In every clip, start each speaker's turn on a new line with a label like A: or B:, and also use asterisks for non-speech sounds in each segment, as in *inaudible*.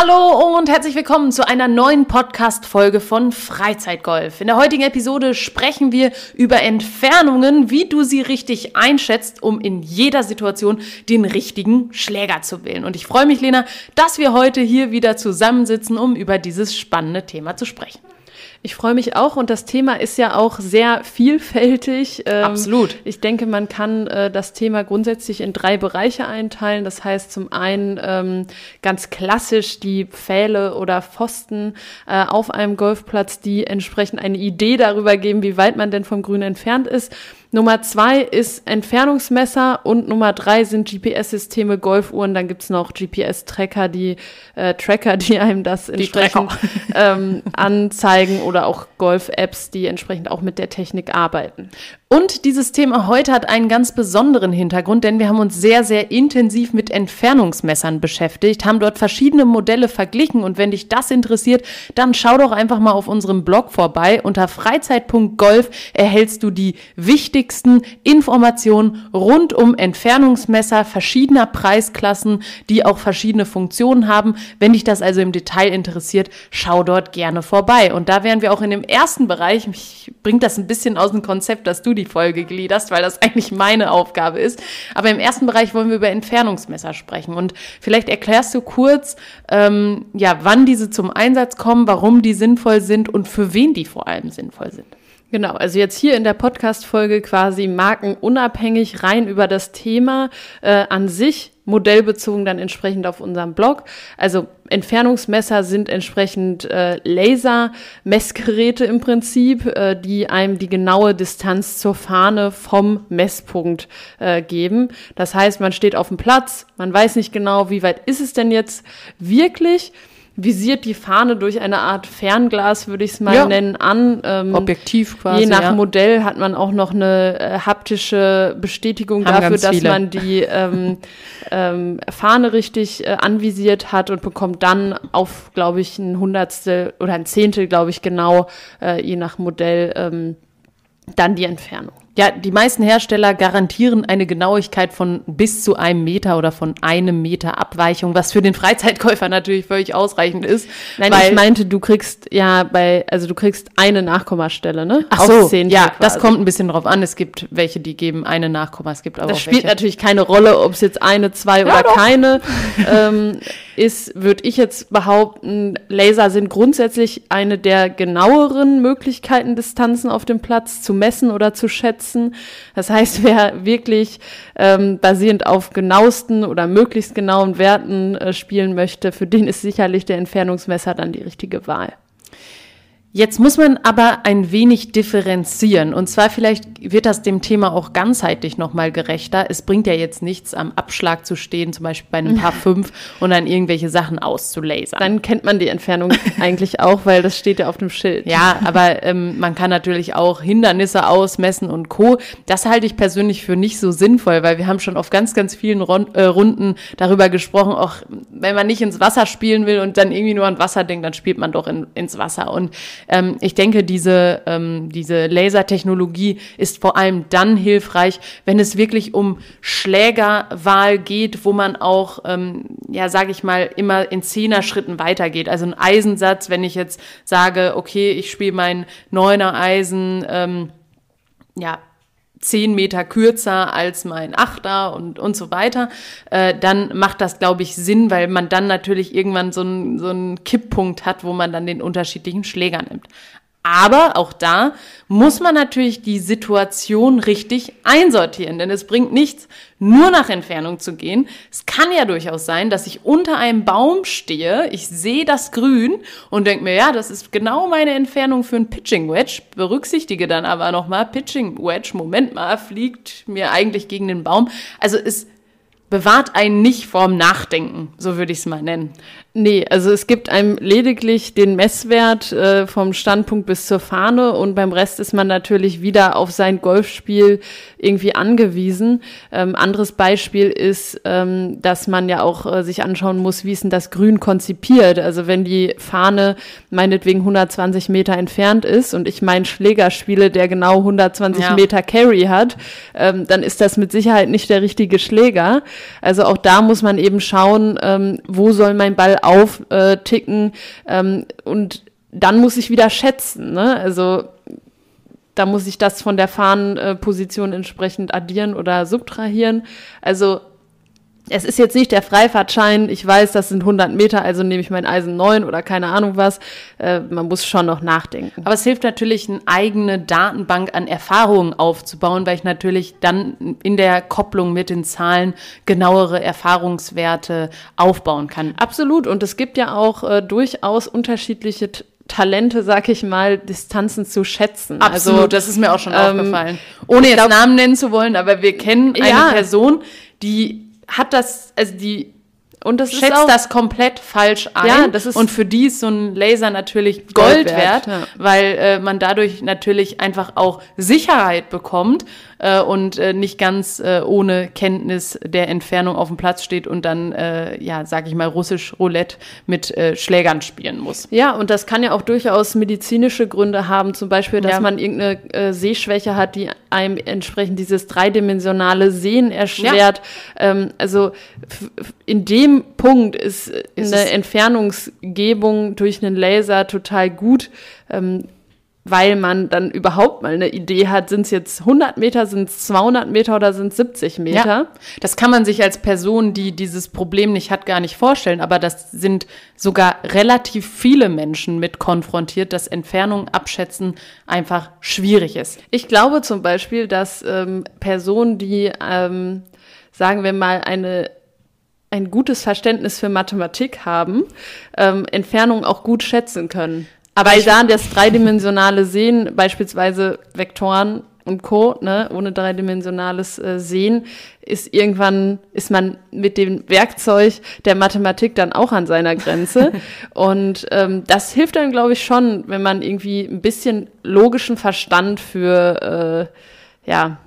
A: Hallo und herzlich willkommen zu einer neuen Podcast-Folge von Freizeitgolf. In der heutigen Episode sprechen wir über Entfernungen, wie du sie richtig einschätzt, um in jeder Situation den richtigen Schläger zu wählen. Und ich freue mich, Lena, dass wir heute hier wieder zusammensitzen, um über dieses spannende Thema zu sprechen.
B: Ich freue mich auch und das Thema ist ja auch sehr vielfältig.
A: Ähm, Absolut.
B: Ich denke, man kann äh, das Thema grundsätzlich in drei Bereiche einteilen. Das heißt zum einen ähm, ganz klassisch die Pfähle oder Pfosten äh, auf einem Golfplatz, die entsprechend eine Idee darüber geben, wie weit man denn vom Grün entfernt ist. Nummer zwei ist Entfernungsmesser und Nummer drei sind GPS-Systeme, Golfuhren. Dann gibt's noch GPS-Tracker, die äh, Tracker, die einem das entsprechend ähm, anzeigen oder auch Golf-Apps, die entsprechend auch mit der Technik arbeiten.
A: Und dieses Thema heute hat einen ganz besonderen Hintergrund, denn wir haben uns sehr, sehr intensiv mit Entfernungsmessern beschäftigt, haben dort verschiedene Modelle verglichen und wenn dich das interessiert, dann schau doch einfach mal auf unserem Blog vorbei. Unter freizeit.golf erhältst du die wichtigsten Informationen rund um Entfernungsmesser verschiedener Preisklassen, die auch verschiedene Funktionen haben. Wenn dich das also im Detail interessiert, schau dort gerne vorbei. Und da wären wir auch in dem ersten Bereich, mich bringt das ein bisschen aus dem Konzept, dass du die Folge gliederst, weil das eigentlich meine Aufgabe ist. Aber im ersten Bereich wollen wir über Entfernungsmesser sprechen. Und vielleicht erklärst du kurz, ähm, ja, wann diese zum Einsatz kommen, warum die sinnvoll sind und für wen die vor allem sinnvoll sind.
B: Genau, also jetzt hier in der Podcast-Folge quasi markenunabhängig rein über das Thema äh, an sich, modellbezogen dann entsprechend auf unserem Blog. Also Entfernungsmesser sind entsprechend äh, Laser-Messgeräte im Prinzip, äh, die einem die genaue Distanz zur Fahne vom Messpunkt äh, geben. Das heißt, man steht auf dem Platz, man weiß nicht genau, wie weit ist es denn jetzt wirklich visiert die Fahne durch eine Art Fernglas, würde ich es mal ja. nennen, an.
A: Ähm, Objektiv quasi.
B: Je nach ja. Modell hat man auch noch eine äh, haptische Bestätigung Haben dafür, dass man die ähm, *laughs* ähm, Fahne richtig äh, anvisiert hat und bekommt dann auf, glaube ich, ein Hundertstel oder ein Zehntel, glaube ich, genau, äh, je nach Modell, ähm, dann die Entfernung.
A: Ja, die meisten Hersteller garantieren eine Genauigkeit von bis zu einem Meter oder von einem Meter Abweichung, was für den Freizeitkäufer natürlich völlig ausreichend ist.
B: Nein, ich meinte, du kriegst ja bei, also du kriegst eine Nachkommastelle, ne?
A: Ach so, ja, das kommt ein bisschen drauf an. Es gibt welche, die geben eine Nachkomma, es gibt aber
B: das spielt
A: welche.
B: natürlich keine Rolle, ob es jetzt eine, zwei ja, oder doch. keine *laughs* ähm, ist, würde ich jetzt behaupten, Laser sind grundsätzlich eine der genaueren Möglichkeiten, Distanzen auf dem Platz zu messen oder zu schätzen setzen. Das heißt, *laughs* wer wirklich ähm, basierend auf genauesten oder möglichst genauen Werten äh, spielen möchte, für den ist sicherlich der Entfernungsmesser dann die richtige Wahl.
A: Jetzt muss man aber ein wenig differenzieren. Und zwar vielleicht wird das dem Thema auch ganzheitlich nochmal gerechter. Es bringt ja jetzt nichts, am Abschlag zu stehen, zum Beispiel bei einem Paar *laughs* 5 und dann irgendwelche Sachen auszulasern.
B: Dann kennt man die Entfernung *laughs* eigentlich auch, weil das steht ja auf dem Schild.
A: Ja, aber ähm, man kann natürlich auch Hindernisse ausmessen und Co. Das halte ich persönlich für nicht so sinnvoll, weil wir haben schon auf ganz, ganz vielen Rund, äh, Runden darüber gesprochen, auch wenn man nicht ins Wasser spielen will und dann irgendwie nur an Wasser denkt, dann spielt man doch in, ins Wasser. Und ähm, ich denke, diese, ähm, diese Lasertechnologie ist vor allem dann hilfreich, wenn es wirklich um Schlägerwahl geht, wo man auch, ähm, ja, sage ich mal, immer in Zehner-Schritten weitergeht. Also ein Eisensatz, wenn ich jetzt sage, okay, ich spiele mein Neuner Eisen, ähm, ja, zehn Meter kürzer als mein Achter und, und so weiter, äh, dann macht das, glaube ich, Sinn, weil man dann natürlich irgendwann so einen so einen Kipppunkt hat, wo man dann den unterschiedlichen Schläger nimmt. Aber auch da muss man natürlich die Situation richtig einsortieren, denn es bringt nichts, nur nach Entfernung zu gehen. Es kann ja durchaus sein, dass ich unter einem Baum stehe, ich sehe das Grün und denke mir, ja, das ist genau meine Entfernung für ein Pitching Wedge, berücksichtige dann aber nochmal, Pitching Wedge, Moment mal, fliegt mir eigentlich gegen den Baum. Also es bewahrt einen nicht vorm Nachdenken, so würde ich es mal nennen.
B: Nee, also es gibt einem lediglich den Messwert äh, vom Standpunkt bis zur Fahne und beim Rest ist man natürlich wieder auf sein Golfspiel irgendwie angewiesen. Ähm, anderes Beispiel ist, ähm, dass man ja auch äh, sich anschauen muss, wie ist denn das Grün konzipiert. Also wenn die Fahne meinetwegen 120 Meter entfernt ist und ich meinen Schläger spiele, der genau 120 ja. Meter Carry hat, ähm, dann ist das mit Sicherheit nicht der richtige Schläger. Also auch da muss man eben schauen, ähm, wo soll mein Ball aufticken ähm, und dann muss ich wieder schätzen. Ne? Also da muss ich das von der Fahnenposition entsprechend addieren oder subtrahieren. Also es ist jetzt nicht der Freifahrtschein, ich weiß, das sind 100 Meter, also nehme ich mein Eisen 9 oder keine Ahnung was. Äh, man muss schon noch nachdenken.
A: Aber es hilft natürlich, eine eigene Datenbank an Erfahrungen aufzubauen, weil ich natürlich dann in der Kopplung mit den Zahlen genauere Erfahrungswerte aufbauen kann.
B: Absolut. Und es gibt ja auch äh, durchaus unterschiedliche Talente, sag ich mal, Distanzen zu schätzen.
A: Absolut, also, das ist mir auch schon ähm, aufgefallen. Ohne jetzt glaub, Namen nennen zu wollen, aber wir kennen eine ja. Person, die hat das, also die und das schätzt auch, das komplett falsch ein. Ja, das ist und für die ist so ein Laser natürlich Gold, Gold wert, ja. weil äh, man dadurch natürlich einfach auch Sicherheit bekommt äh, und äh, nicht ganz äh, ohne Kenntnis der Entfernung auf dem Platz steht und dann, äh, ja, sag ich mal, russisch Roulette mit äh, Schlägern spielen muss.
B: Ja, und das kann ja auch durchaus medizinische Gründe haben, zum Beispiel, dass ja. man irgendeine äh, Sehschwäche hat, die einem entsprechend dieses dreidimensionale Sehen erschwert. Ja. Ähm, also in dem Punkt ist, ist eine Entfernungsgebung durch einen Laser total gut. Ähm, weil man dann überhaupt mal eine Idee hat, sind es jetzt 100 Meter, sind es 200 Meter oder sind es 70 Meter? Ja,
A: das kann man sich als Person, die dieses Problem nicht hat, gar nicht vorstellen, aber das sind sogar relativ viele Menschen mit konfrontiert, dass Entfernung abschätzen einfach schwierig ist.
B: Ich glaube zum Beispiel, dass ähm, Personen, die, ähm, sagen wir mal, eine ein gutes Verständnis für Mathematik haben, ähm, Entfernung auch gut schätzen können. Aber Weil da das dreidimensionale Sehen, beispielsweise Vektoren und Co., ne, ohne dreidimensionales äh, Sehen, ist irgendwann, ist man mit dem Werkzeug der Mathematik dann auch an seiner Grenze. *laughs* und ähm, das hilft dann, glaube ich, schon, wenn man irgendwie ein bisschen logischen Verstand für, äh, ja,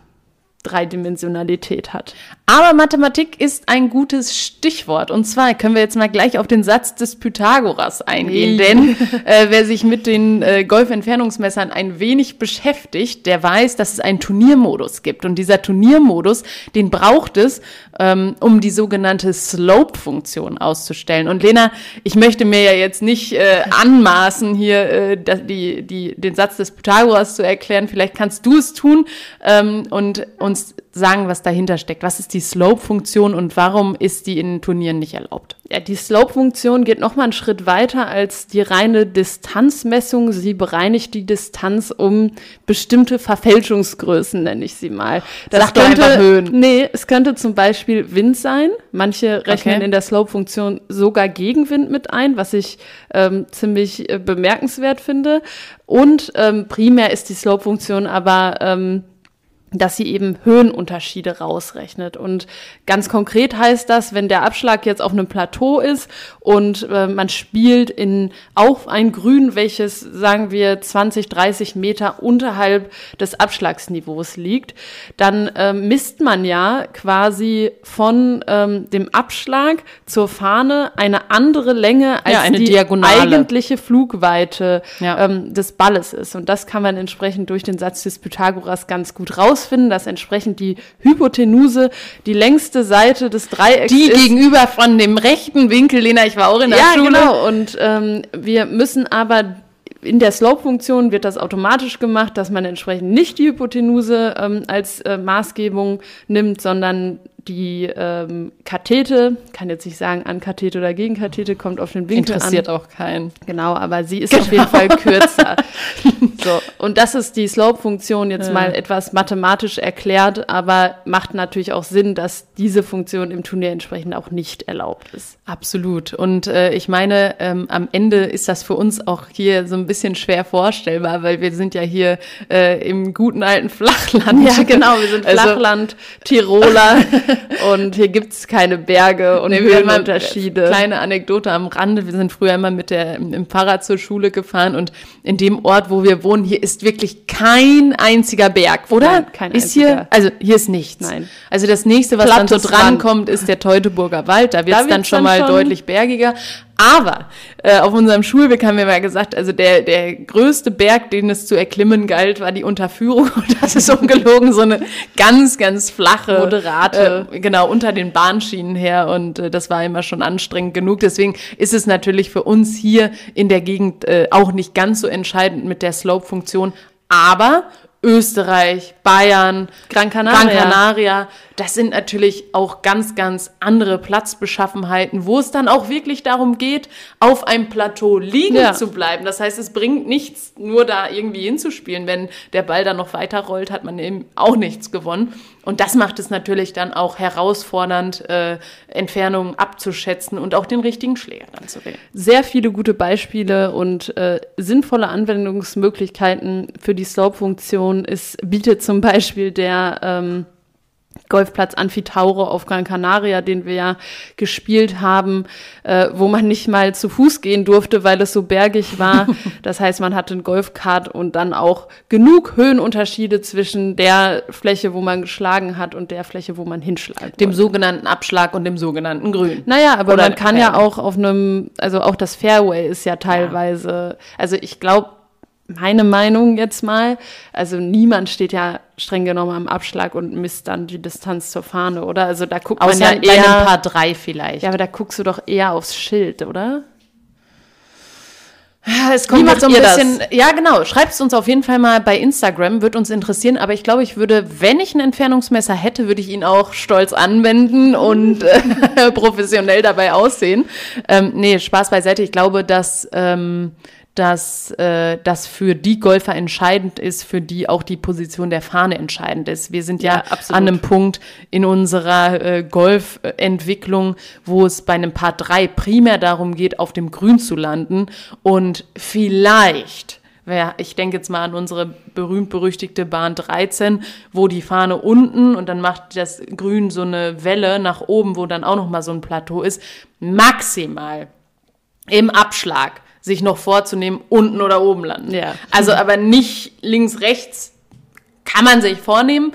B: Dreidimensionalität hat.
A: Aber Mathematik ist ein gutes Stichwort. Und zwar können wir jetzt mal gleich auf den Satz des Pythagoras eingehen. Denn äh, wer sich mit den äh, Golfentfernungsmessern ein wenig beschäftigt, der weiß, dass es einen Turniermodus gibt. Und dieser Turniermodus, den braucht es, ähm, um die sogenannte Slope-Funktion auszustellen. Und Lena, ich möchte mir ja jetzt nicht äh, anmaßen, hier äh, die, die, den Satz des Pythagoras zu erklären. Vielleicht kannst du es tun ähm, und uns sagen, was dahinter steckt. Was ist die Slope-Funktion und warum ist die in Turnieren nicht erlaubt?
B: Ja, die Slope-Funktion geht noch mal einen Schritt weiter als die reine Distanzmessung. Sie bereinigt die Distanz um bestimmte Verfälschungsgrößen, nenne ich sie mal.
A: Das Sag könnte, einfach Höhen.
B: Nee, es könnte zum Beispiel Wind sein. Manche rechnen okay. in der Slope-Funktion sogar Gegenwind mit ein, was ich ähm, ziemlich äh, bemerkenswert finde. Und ähm, primär ist die Slope-Funktion aber ähm, dass sie eben Höhenunterschiede rausrechnet. Und ganz konkret heißt das, wenn der Abschlag jetzt auf einem Plateau ist und äh, man spielt in auf ein Grün, welches, sagen wir, 20, 30 Meter unterhalb des Abschlagsniveaus liegt, dann äh, misst man ja quasi von ähm, dem Abschlag zur Fahne eine andere Länge als
A: ja, die
B: Diagonale. eigentliche Flugweite ja. ähm, des Balles ist. Und das kann man entsprechend durch den Satz des Pythagoras ganz gut raus herausfinden, dass entsprechend die Hypotenuse die längste Seite des Dreiecks
A: die ist. Die gegenüber von dem rechten Winkel, Lena, ich war auch in der
B: ja,
A: Schule.
B: Ja, genau. Und ähm, wir müssen aber in der Slope-Funktion wird das automatisch gemacht, dass man entsprechend nicht die Hypotenuse ähm, als äh, Maßgebung nimmt, sondern die ähm, Kathete, kann jetzt nicht sagen an Kathete oder gegen Kathete, kommt auf den Winkel
A: Interessiert
B: an.
A: auch keinen.
B: Genau, aber sie ist genau. auf jeden Fall kürzer. *laughs* so, und das ist die Slope-Funktion jetzt ja. mal etwas mathematisch erklärt, aber macht natürlich auch Sinn, dass diese Funktion im Turnier entsprechend auch nicht erlaubt ist.
A: Absolut. Und äh, ich meine, ähm, am Ende ist das für uns auch hier so ein bisschen schwer vorstellbar, weil wir sind ja hier äh, im guten alten Flachland.
B: Ja, genau, wir sind also Flachland, also, Tiroler. *laughs* und hier gibt's keine Berge und nee, Höhenunterschiede.
A: Kleine Anekdote am Rande. Wir sind früher immer mit der, im Fahrrad zur Schule gefahren und in dem Ort, wo wir wohnen, hier ist wirklich kein einziger Berg, oder? Nein,
B: kein
A: ist
B: einziger.
A: hier, also hier ist nichts.
B: Nein.
A: Also das nächste, was Plattes dann so drankommt, ist der Teutoburger Wald. Da wird's da dann schon mal schon deutlich bergiger. Aber äh, auf unserem Schulweg haben wir mal gesagt, also der, der größte Berg, den es zu erklimmen galt, war die Unterführung. *laughs* Und das ist ungelogen so eine ganz, ganz flache,
B: moderate,
A: äh, genau, unter den Bahnschienen her. Und äh, das war immer schon anstrengend genug. Deswegen ist es natürlich für uns hier in der Gegend äh, auch nicht ganz so entscheidend mit der Slope-Funktion. Aber Österreich, Bayern,
B: Gran Canaria.
A: Gran Canaria. Das sind natürlich auch ganz, ganz andere Platzbeschaffenheiten, wo es dann auch wirklich darum geht, auf einem Plateau liegen
B: Ja.
A: zu bleiben. Das heißt, es bringt nichts, nur da irgendwie hinzuspielen. Wenn der Ball dann noch weiter rollt, hat man eben auch nichts gewonnen. Und das macht es natürlich dann auch herausfordernd, äh, Entfernungen abzuschätzen und auch den richtigen Schläger dann zu wählen.
B: sehr viele gute Beispiele und äh, sinnvolle Anwendungsmöglichkeiten für die Slope-Funktion ist, bietet zum Beispiel der ähm, Golfplatz Anfitauro auf Gran Canaria, den wir ja gespielt haben, äh, wo man nicht mal zu Fuß gehen durfte, weil es so bergig war. *laughs* Das heißt, man hatte einen Golfkart und dann auch genug Höhenunterschiede zwischen der Fläche, wo man geschlagen hat und der Fläche, wo man hinschlagen
A: Dem
B: wollte.
A: sogenannten Abschlag und dem sogenannten Grün.
B: Naja, aber
A: Oder
B: man kann ja auch auf einem, also auch das Fairway ist ja teilweise, also ich glaube, meine Meinung jetzt mal, also niemand steht ja streng genommen am Abschlag und misst dann die Distanz zur Fahne, oder? Also da guckt
A: Außer
B: man ja eher,
A: Paar drei vielleicht.
B: ja, aber da guckst du doch eher aufs Schild, oder?
A: Ja, es kommt so ein
B: ihr das?
A: bisschen. Ja, genau. Schreibt es uns auf jeden Fall mal bei Instagram, wird uns interessieren. Aber ich glaube, ich würde, wenn ich ein Entfernungsmesser hätte, würde ich ihn auch stolz anwenden und *laughs* äh, *laughs* professionell dabei aussehen. Ähm, nee, Spaß beiseite. Ich glaube, dass. Ähm, dass äh, das für die Golfer entscheidend ist, für die auch die Position der Fahne entscheidend ist. Wir sind ja,
B: Ja,
A: an einem Punkt in unserer äh, Golfentwicklung, wo es bei einem Paar 3 primär darum geht, auf dem Grün zu landen. Und vielleicht wer- ich denke jetzt mal an unsere berühmt-berüchtigte Bahn 13, wo die Fahne unten und dann macht das Grün so eine Welle nach oben, wo dann auch noch mal so ein Plateau ist, maximal im Abschlag sich noch vorzunehmen, unten oder oben landen.
B: Ja.
A: Also aber nicht links, rechts kann man sich vornehmen,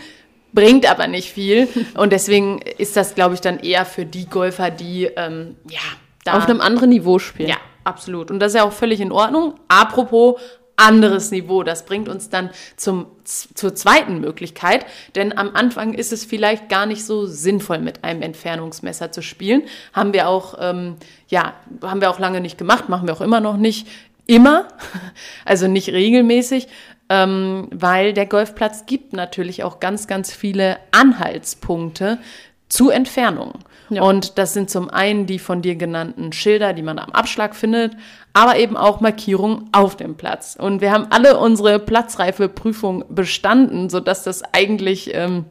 A: bringt aber nicht viel. *laughs* Und deswegen ist das, glaube ich, dann eher für die Golfer, die ähm, ja da
B: Auf einem anderen Niveau spielen.
A: ja, absolut. Und das ist ja auch völlig in Ordnung. Apropos anderes Niveau, das bringt uns dann zum, zur zweiten Möglichkeit, denn am Anfang ist es vielleicht gar nicht so sinnvoll, mit einem Entfernungsmesser zu spielen. Haben wir auch, ähm, ja, haben wir auch lange nicht gemacht, machen wir auch immer noch nicht. Immer, *laughs* also nicht regelmäßig, ähm, weil der Golfplatz gibt natürlich auch ganz, ganz viele Anhaltspunkte zu Entfernungen.
B: Ja.
A: Und das sind zum einen die von dir genannten Schilder, die man am Abschlag findet, aber eben auch Markierungen auf dem Platz. Und wir haben alle unsere Platzreifeprüfung bestanden, sodass das eigentlich ähm,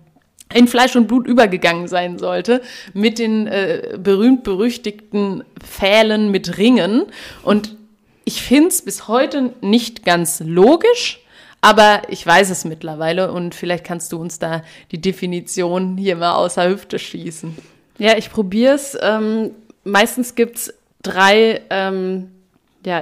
A: in Fleisch und Blut übergegangen sein sollte, mit den äh, berühmt-berüchtigten Pfählen mit Ringen. Und ich finde es bis heute nicht ganz logisch, aber ich weiß es mittlerweile und vielleicht kannst du uns da die Definition hier mal außer Hüfte schießen.
B: Ja, ich probiere es. Ähm, meistens gibt's drei ähm, ja,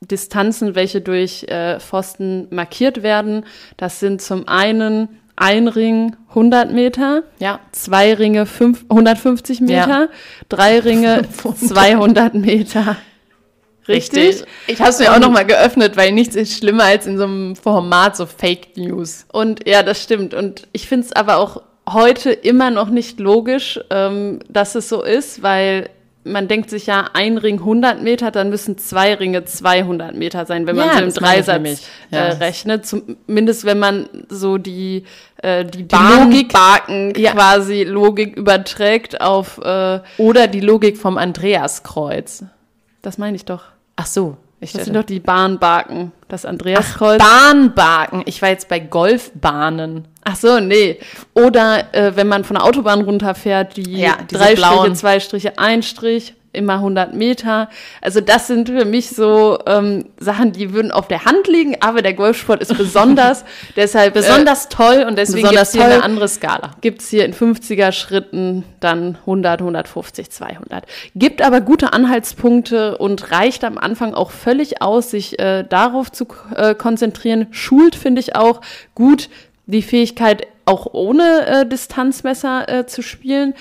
B: Distanzen, welche durch äh, Pfosten markiert werden. Das sind zum einen ein Ring 100 Meter,
A: Ja,
B: zwei Ringe fünf, 150 Meter,
A: Ja.
B: drei Ringe *laughs* 200 Meter. Richtig?
A: Ich habe es mir auch
B: Und-
A: noch mal geöffnet, weil nichts ist schlimmer als in so einem Format so Fake News.
B: Und ja, das stimmt. Und ich finde es aber auch heute immer noch nicht logisch, ähm, dass es so ist, weil man denkt sich ja, ein Ring 100 Meter, dann müssen zwei Ringe 200 Meter sein, wenn man
A: Ja,
B: so im Dreisatz
A: nämlich. Ja.
B: äh, rechnet. Zumindest wenn man so die, äh, die,
A: Logik-
B: Bahnbarken
A: Ja.
B: quasi Logik überträgt auf, äh,
A: Oder die Logik vom Andreaskreuz.
B: das meine ich doch.
A: Ach so, ich
B: Das sind doch die Bahnbarken, das Andreaskreuz.
A: Bahnbarken. Ich war jetzt bei Golfbahnen.
B: Ach so, nee. Oder äh, wenn man von der Autobahn runterfährt, die
A: Ja,
B: drei
A: blauen.
B: Striche, zwei Striche, ein Strich, immer 100 Meter. Also das sind für mich so ähm, Sachen, die würden auf der Hand liegen, aber der Golfsport ist besonders. *laughs* deshalb
A: Besonders toll und deswegen
B: besonders
A: gibt's hier eine andere Skala.
B: äh, gibt's hier in 50er Schritten dann 100, 150, 200. Gibt aber gute Anhaltspunkte und reicht am Anfang auch völlig aus, sich äh, darauf zu äh, konzentrieren. Schult, finde ich auch gut die Fähigkeit, auch ohne äh, Distanzmesser äh, zu spielen.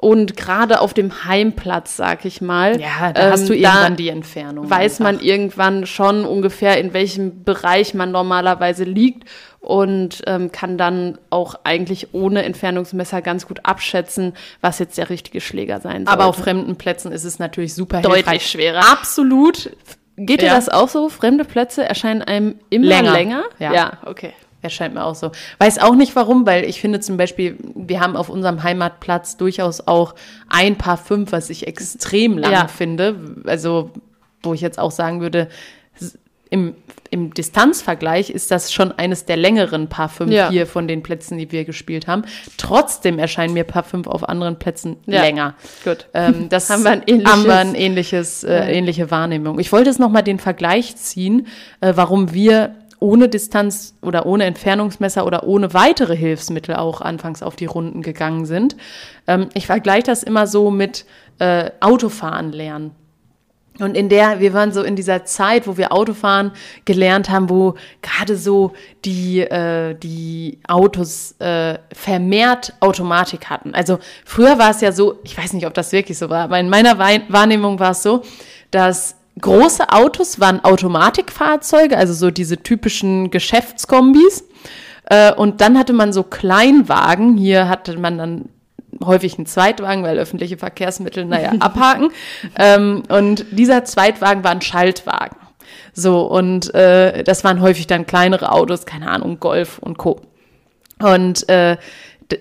B: Und gerade auf dem Heimplatz, sag ich mal.
A: Ja, da ähm, hast du irgendwann die Entfernung.
B: Weiß einfach. man irgendwann schon ungefähr, in welchem Bereich man normalerweise liegt und ähm, kann dann auch eigentlich ohne Entfernungsmesser ganz gut abschätzen, was jetzt der richtige Schläger sein soll.
A: Aber auf fremden Plätzen ist es natürlich super
B: Deutlich hilfreich. schwerer.
A: Absolut.
B: Geht dir das auch so? Fremde Plätze erscheinen einem immer länger? länger?
A: Ja. ja, okay. Erscheint mir auch so. Weiß auch nicht warum, weil ich finde zum Beispiel, wir haben auf unserem Heimatplatz durchaus auch ein paar fünf, was ich extrem lang ja. finde. Also, wo ich jetzt auch sagen würde, im, im Distanzvergleich ist das schon eines der längeren Paar 5 ja. hier von den Plätzen, die wir gespielt haben. Trotzdem erscheinen mir Paar 5 auf anderen Plätzen ja. länger.
B: Gut.
A: Ähm, *laughs* das haben wir ein ähnliches, haben wir ein ähnliches äh, ähnliche Wahrnehmung. Ich wollte jetzt nochmal den Vergleich ziehen, äh, warum wir ohne Distanz oder ohne Entfernungsmesser oder ohne weitere Hilfsmittel auch anfangs auf die Runden gegangen sind. Ähm, ich vergleiche das immer so mit äh, Autofahren lernen. Und in der, wir waren so in dieser Zeit, wo wir Autofahren gelernt haben, wo gerade so die, äh, die Autos äh, vermehrt Automatik hatten. Also früher war es ja so, ich weiß nicht, ob das wirklich so war, aber in meiner Wahrnehmung war es so, dass große Autos waren Automatikfahrzeuge, also so diese typischen Geschäftskombis. Äh, und dann hatte man so Kleinwagen. Hier hatte man dann häufig einen Zweitwagen, weil öffentliche Verkehrsmittel, naja, *laughs* abhaken. ähm, und dieser Zweitwagen war ein Schaltwagen. So, und äh, das waren häufig dann kleinere Autos, keine Ahnung, Golf und Co. Und äh,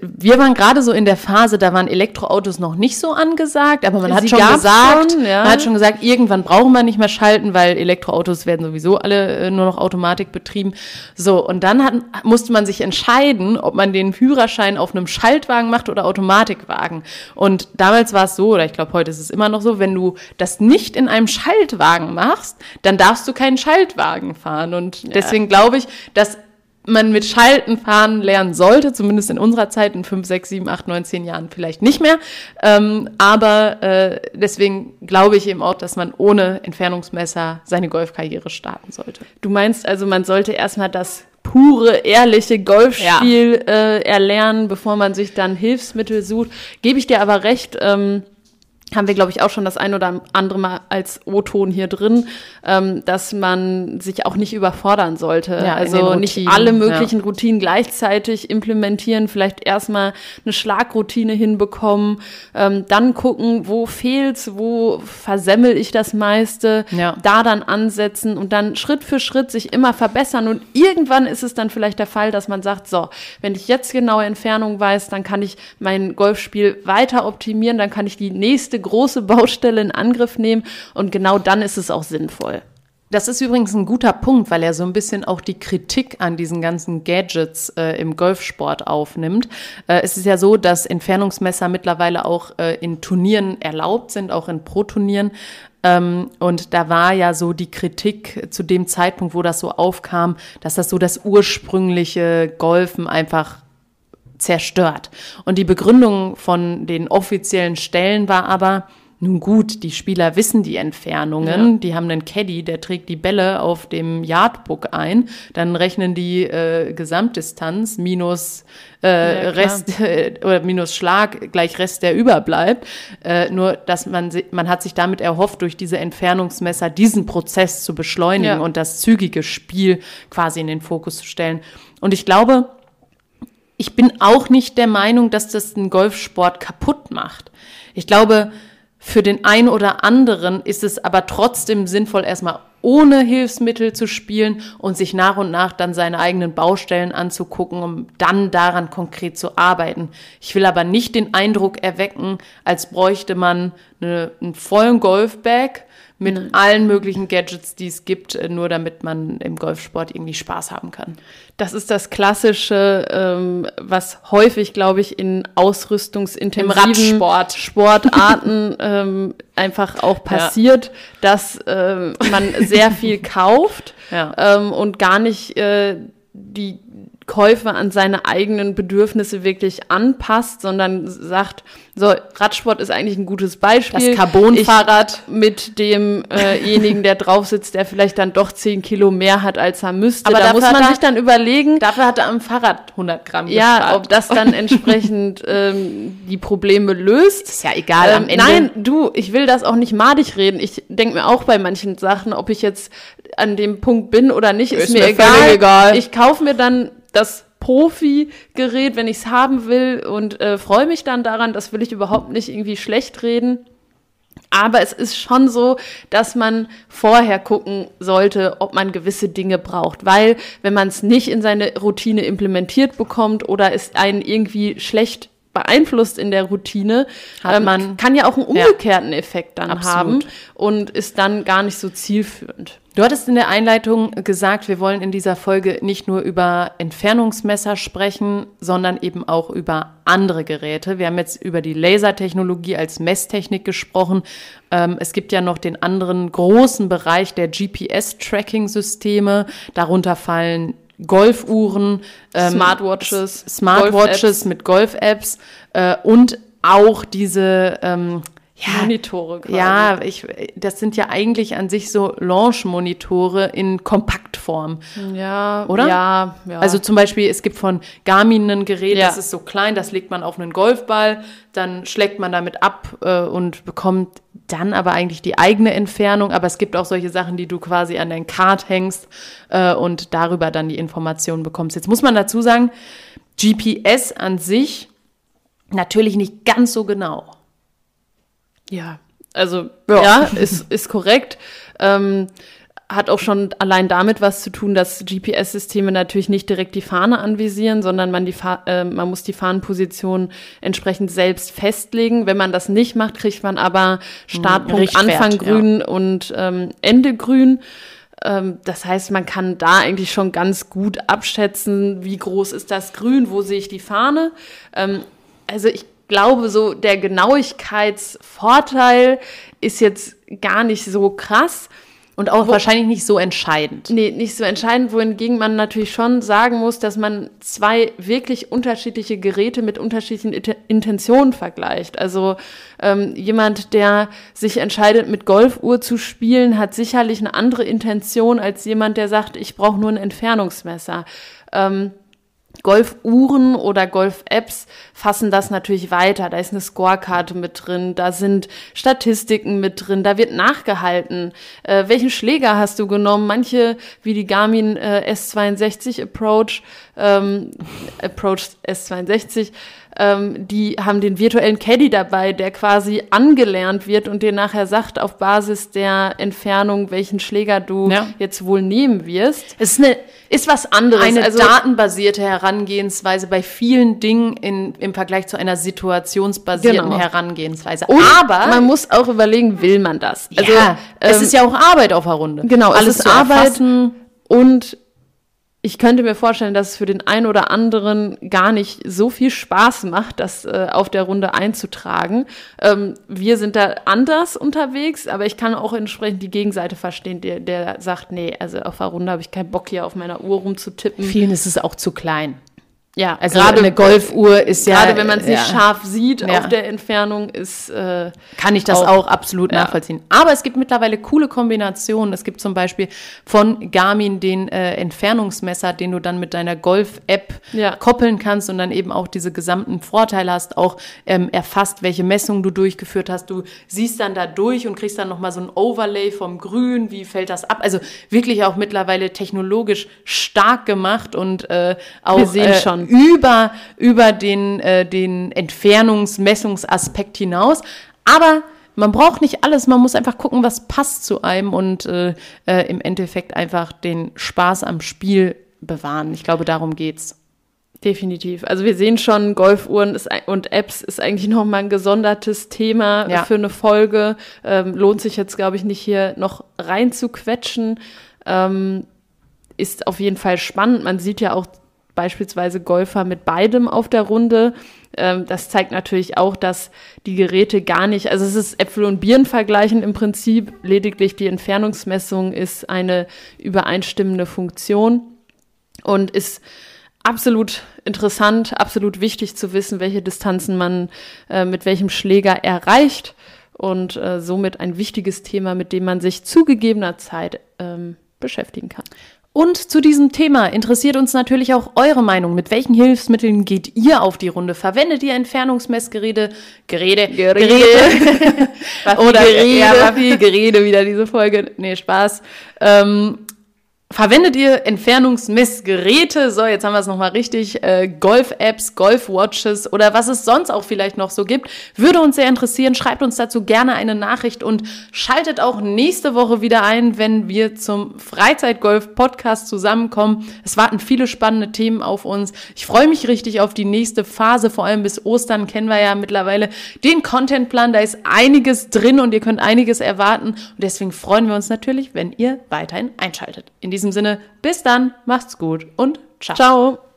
A: wir waren gerade so in der Phase, da waren Elektroautos noch nicht so angesagt, aber man hat schon gesagt, schon, ja. man hat schon gesagt, irgendwann brauchen wir nicht mehr schalten, weil Elektroautos werden sowieso alle äh, nur noch Automatik betrieben. So, und dann hat, musste man sich entscheiden, ob man den Führerschein auf einem Schaltwagen macht oder Automatikwagen. Und damals war es so, oder ich glaube, heute ist es immer noch so, wenn du das nicht in einem Schaltwagen machst, dann darfst du keinen Schaltwagen fahren. Und deswegen ja. glaube ich, dass man mit Schalten fahren lernen sollte, zumindest in unserer Zeit, in fünf, sechs, sieben, acht, neun, zehn Jahren vielleicht nicht mehr. Ähm, aber äh, deswegen glaube ich eben auch, dass man ohne Entfernungsmesser seine Golfkarriere starten sollte.
B: Du meinst also, man sollte erstmal das pure, ehrliche Golfspiel ja. äh, erlernen, bevor man sich dann Hilfsmittel sucht. Gebe ich dir aber recht, ähm, haben wir, glaube ich, auch schon das ein oder andere Mal als O-Ton hier drin, ähm, dass man sich auch nicht überfordern sollte. Ja, also nicht alle möglichen ja. Routinen gleichzeitig implementieren, vielleicht erstmal eine Schlagroutine hinbekommen, ähm, dann gucken, wo fehlt's, wo versemmel ich das meiste, ja. da dann ansetzen und dann Schritt für Schritt sich immer verbessern. Und irgendwann ist es dann vielleicht der Fall, dass man sagt, so, wenn ich jetzt genaue Entfernung weiß, dann kann ich mein Golfspiel weiter optimieren, dann kann ich die nächste große Baustelle in Angriff nehmen und genau dann ist es auch sinnvoll.
A: Das ist übrigens ein guter Punkt, weil er so ein bisschen auch die Kritik an diesen ganzen Gadgets äh, im Golfsport aufnimmt. Äh, es ist ja so, dass Entfernungsmesser mittlerweile auch äh, in Turnieren erlaubt sind, auch in Pro-Turnieren. Ähm, und da war ja so die Kritik zu dem Zeitpunkt, wo das so aufkam, dass das so das ursprüngliche Golfen einfach zerstört. Und die Begründung von den offiziellen Stellen war aber, nun gut, die Spieler wissen die Entfernungen, ja. die haben einen Caddy, der trägt die Bälle auf dem Yardbook ein, dann rechnen die äh, Gesamtdistanz minus äh, ja, Rest *laughs* äh, oder minus Schlag gleich Rest, der überbleibt. Äh, nur, dass man man hat sich damit erhofft, durch diese Entfernungsmesser diesen Prozess zu beschleunigen ja. und das zügige Spiel quasi in den Fokus zu stellen. Und ich glaube, ich bin auch nicht der Meinung, dass das den Golfsport kaputt macht. Ich glaube, für den einen oder anderen ist es aber trotzdem sinnvoll, erstmal ohne Hilfsmittel zu spielen und sich nach und nach dann seine eigenen Baustellen anzugucken, um dann daran konkret zu arbeiten. Ich will aber nicht den Eindruck erwecken, als bräuchte man eine, einen vollen Golfbag mit mhm. allen möglichen Gadgets, die es gibt, äh, nur damit man im Golfsport irgendwie Spaß haben kann.
B: Das ist das Klassische, ähm, was häufig, glaube ich, in ausrüstungsintensiven Sportarten *laughs* ähm, einfach auch passiert, ja. dass äh, man sehr viel *laughs* kauft ja. ähm, und gar nicht äh, die Käufe an seine eigenen Bedürfnisse wirklich anpasst, sondern sagt, so, Radsport ist eigentlich ein gutes Beispiel.
A: Das Carbon-Fahrrad.
B: Mit demjenigen, äh der drauf sitzt, der vielleicht dann doch 10 Kilo mehr hat, als er müsste.
A: Aber
B: da muss man
A: er,
B: sich dann überlegen.
A: Dafür hat er am Fahrrad 100 Gramm
B: Ja, gespart. ob das dann entsprechend *laughs* ähm, die Probleme löst.
A: Ist ja egal am
B: ähm, Ende. Nein, du, ich will das auch nicht madig reden. Ich denke mir auch bei manchen Sachen, ob ich jetzt an dem Punkt bin oder nicht, ist, ist mir, mir egal. egal. Ich kaufe mir dann das Profi-Gerät, wenn ich es haben will und äh, freue mich dann daran. Das will ich überhaupt nicht irgendwie schlecht reden. Aber es ist schon so, dass man vorher gucken sollte, ob man gewisse Dinge braucht. Weil wenn man es nicht in seine Routine implementiert bekommt oder es einen irgendwie schlecht beeinflusst in der Routine, ähm, man, kann ja auch einen umgekehrten ja, Effekt dann absolut. haben und ist dann gar nicht so zielführend.
A: Du hattest in der Einleitung gesagt, wir wollen in dieser Folge nicht nur über Entfernungsmesser sprechen, sondern eben auch über andere Geräte. Wir haben jetzt über die Lasertechnologie als Messtechnik gesprochen. Ähm, es gibt ja noch den anderen großen Bereich der GPS-Tracking-Systeme. Darunter fallen Golfuhren,
B: ähm, Smartwatches,
A: Smartwatches Golf mit Golf-Apps äh, und auch diese ähm,
B: ja, Monitore.
A: Quasi. Ja, ich, das sind ja eigentlich an sich so Launch-Monitore in Kompaktform.
B: Ja,
A: oder?
B: Ja, ja.
A: Also zum Beispiel, es gibt von Garmin ein Gerät, ja. das ist so klein, das legt man auf einen Golfball, dann schlägt man damit ab äh, und bekommt dann aber eigentlich die eigene Entfernung. Aber es gibt auch solche Sachen, die du quasi an dein Kart hängst äh, und darüber dann die Informationen bekommst. Jetzt muss man dazu sagen, GPS an sich natürlich nicht ganz so genau.
B: Ja, also ja, ja ist, ist korrekt. Ähm, hat auch schon allein damit was zu tun, dass GPS-Systeme natürlich nicht direkt die Fahne anvisieren, sondern man, die Fa äh, man muss die Fahnenposition entsprechend selbst festlegen. Wenn man das nicht macht, kriegt man aber Startpunkt, Richtwert, Anfang grün ja. und ähm, Ende grün. Ähm, das heißt, man kann da eigentlich schon ganz gut abschätzen, wie groß ist das Grün, wo sehe ich die Fahne. Ähm, also ich glaube, so der Genauigkeitsvorteil ist jetzt gar nicht so krass.
A: Und auch Wo, wahrscheinlich nicht so entscheidend.
B: Nee, nicht so entscheidend, wohingegen man natürlich schon sagen muss, dass man zwei wirklich unterschiedliche Geräte mit unterschiedlichen Intentionen vergleicht. Also ähm, jemand, der sich entscheidet, mit Golfuhr zu spielen, hat sicherlich eine andere Intention als jemand, der sagt, ich brauche nur ein Entfernungsmesser. Ähm, Golfuhren oder Golf-Apps fassen das natürlich weiter. Da ist eine Scorekarte mit drin, da sind Statistiken mit drin, da wird nachgehalten. Äh, welchen Schläger hast du genommen? Manche, wie die Garmin äh, S62 Approach, ähm, Approach S62, ähm, die haben den virtuellen Caddy dabei, der quasi angelernt wird und dir nachher sagt auf Basis der Entfernung, welchen Schläger du ja. jetzt wohl nehmen wirst.
A: Es ist, eine, ist was anderes.
B: Eine also, datenbasierte Herangehensweise bei vielen Dingen in, im Vergleich zu einer situationsbasierten genau. Herangehensweise.
A: Und Aber man muss auch überlegen, will man das?
B: Also, ja, ähm, es ist ja auch Arbeit auf der Runde.
A: Genau, alles es ist Arbeit
B: und ich könnte mir vorstellen, dass es für den einen oder anderen gar nicht so viel Spaß macht, das äh, auf der Runde einzutragen. Ähm, wir sind da anders unterwegs, aber ich kann auch entsprechend die Gegenseite verstehen, der, der sagt, nee, also auf der Runde habe ich keinen Bock hier auf meiner Uhr rumzutippen.
A: Vielen ist es auch zu klein.
B: Ja,
A: also gerade eine Golfuhr ist ja.
B: Gerade wenn man es nicht ja. scharf sieht ja. auf der Entfernung, ist. Äh,
A: Kann ich das auch, auch absolut ja. nachvollziehen. Aber es gibt mittlerweile coole Kombinationen. Es gibt zum Beispiel von Garmin den äh, Entfernungsmesser, den du dann mit deiner Golf-App koppeln kannst und dann eben auch diese gesamten Vorteile hast, auch ähm, erfasst, welche Messungen du durchgeführt hast. Du siehst dann da durch und kriegst dann nochmal so ein Overlay vom Grün, wie fällt das ab? Also wirklich auch mittlerweile technologisch stark gemacht und äh, auch.
B: Wir sehen äh, schon
A: über, über den, äh, den Entfernungsmessungsaspekt hinaus. Aber man braucht nicht alles, man muss einfach gucken, was passt zu einem und äh, äh, im Endeffekt einfach den Spaß am Spiel bewahren. Ich glaube, darum geht's.
B: Definitiv. Also wir sehen schon, Golfuhren ist, und Apps ist eigentlich nochmal ein gesondertes Thema ja. für eine Folge. Ähm, lohnt sich jetzt, glaube ich, nicht hier noch rein zu quetschen. Ähm, ist auf jeden Fall spannend. Man sieht ja auch beispielsweise Golfer mit beidem auf der Runde. Ähm, das zeigt natürlich auch, dass die Geräte gar nicht, also es ist Äpfel und Birnen vergleichen im Prinzip, lediglich die Entfernungsmessung ist eine übereinstimmende Funktion und ist absolut interessant, absolut wichtig zu wissen, welche Distanzen man äh, mit welchem Schläger erreicht und äh, somit ein wichtiges Thema, mit dem man sich zu gegebener Zeit ähm, beschäftigen kann.
A: Und zu diesem Thema interessiert uns natürlich auch eure Meinung. Mit welchen Hilfsmitteln geht ihr auf die Runde? Verwendet ihr Entfernungsmessgeräte? Gerede,
B: Gerede.
A: Gerede. *laughs*
B: Oder
A: Gerede.
B: Ja, viel Gerede wieder diese Folge.
A: Nee, Spaß. Ähm, Verwendet ihr Entfernungsmessgeräte? So, jetzt haben wir es nochmal richtig. Äh, Golf-Apps, Golf-Watches oder was es sonst auch vielleicht noch so gibt. Würde uns sehr interessieren. Schreibt uns dazu gerne eine Nachricht und schaltet auch nächste Woche wieder ein, wenn wir zum Freizeitgolf-Podcast zusammenkommen. Es warten viele spannende Themen auf uns. Ich freue mich richtig auf die nächste Phase. Vor allem bis Ostern kennen wir ja mittlerweile den Contentplan. Da ist einiges drin und ihr könnt einiges erwarten. Und deswegen freuen wir uns natürlich, wenn ihr weiterhin einschaltet. In diesem Sinne, bis dann, macht's gut und ciao.
B: Ciao.